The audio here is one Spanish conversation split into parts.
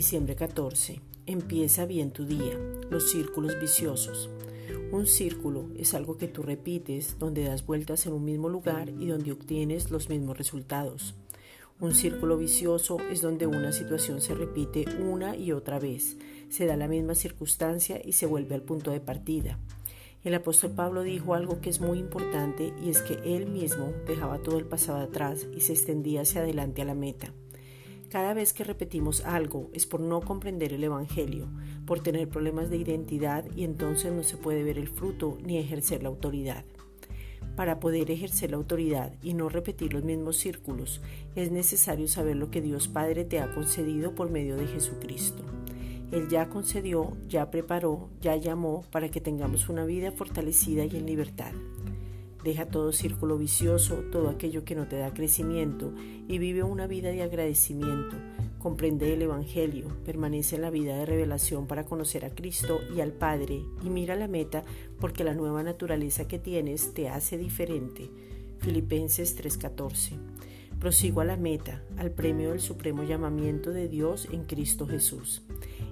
Diciembre 14. Empieza bien tu día. Los círculos viciosos. Un círculo es algo que tú repites, donde das vueltas en un mismo lugar y donde obtienes los mismos resultados. Un círculo vicioso es donde una situación se repite una y otra vez, se da la misma circunstancia y se vuelve al punto de partida. El apóstol Pablo dijo algo que es muy importante y es que él mismo dejaba todo el pasado atrás y se extendía hacia adelante a la meta. Cada vez que repetimos algo es por no comprender el Evangelio, por tener problemas de identidad y entonces no se puede ver el fruto ni ejercer la autoridad. Para poder ejercer la autoridad y no repetir los mismos círculos, es necesario saber lo que Dios Padre te ha concedido por medio de Jesucristo. Él ya concedió, ya preparó, ya llamó para que tengamos una vida fortalecida y en libertad. Deja todo círculo vicioso, todo aquello que no te da crecimiento y vive una vida de agradecimiento. Comprende el Evangelio, permanece en la vida de revelación para conocer a Cristo y al Padre y mira la meta porque la nueva naturaleza que tienes te hace diferente. Filipenses 3:14. Prosigo a la meta, al premio del supremo llamamiento de Dios en Cristo Jesús.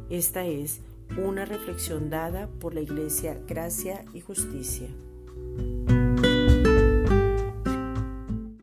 Esta es una reflexión dada por la Iglesia Gracia y Justicia.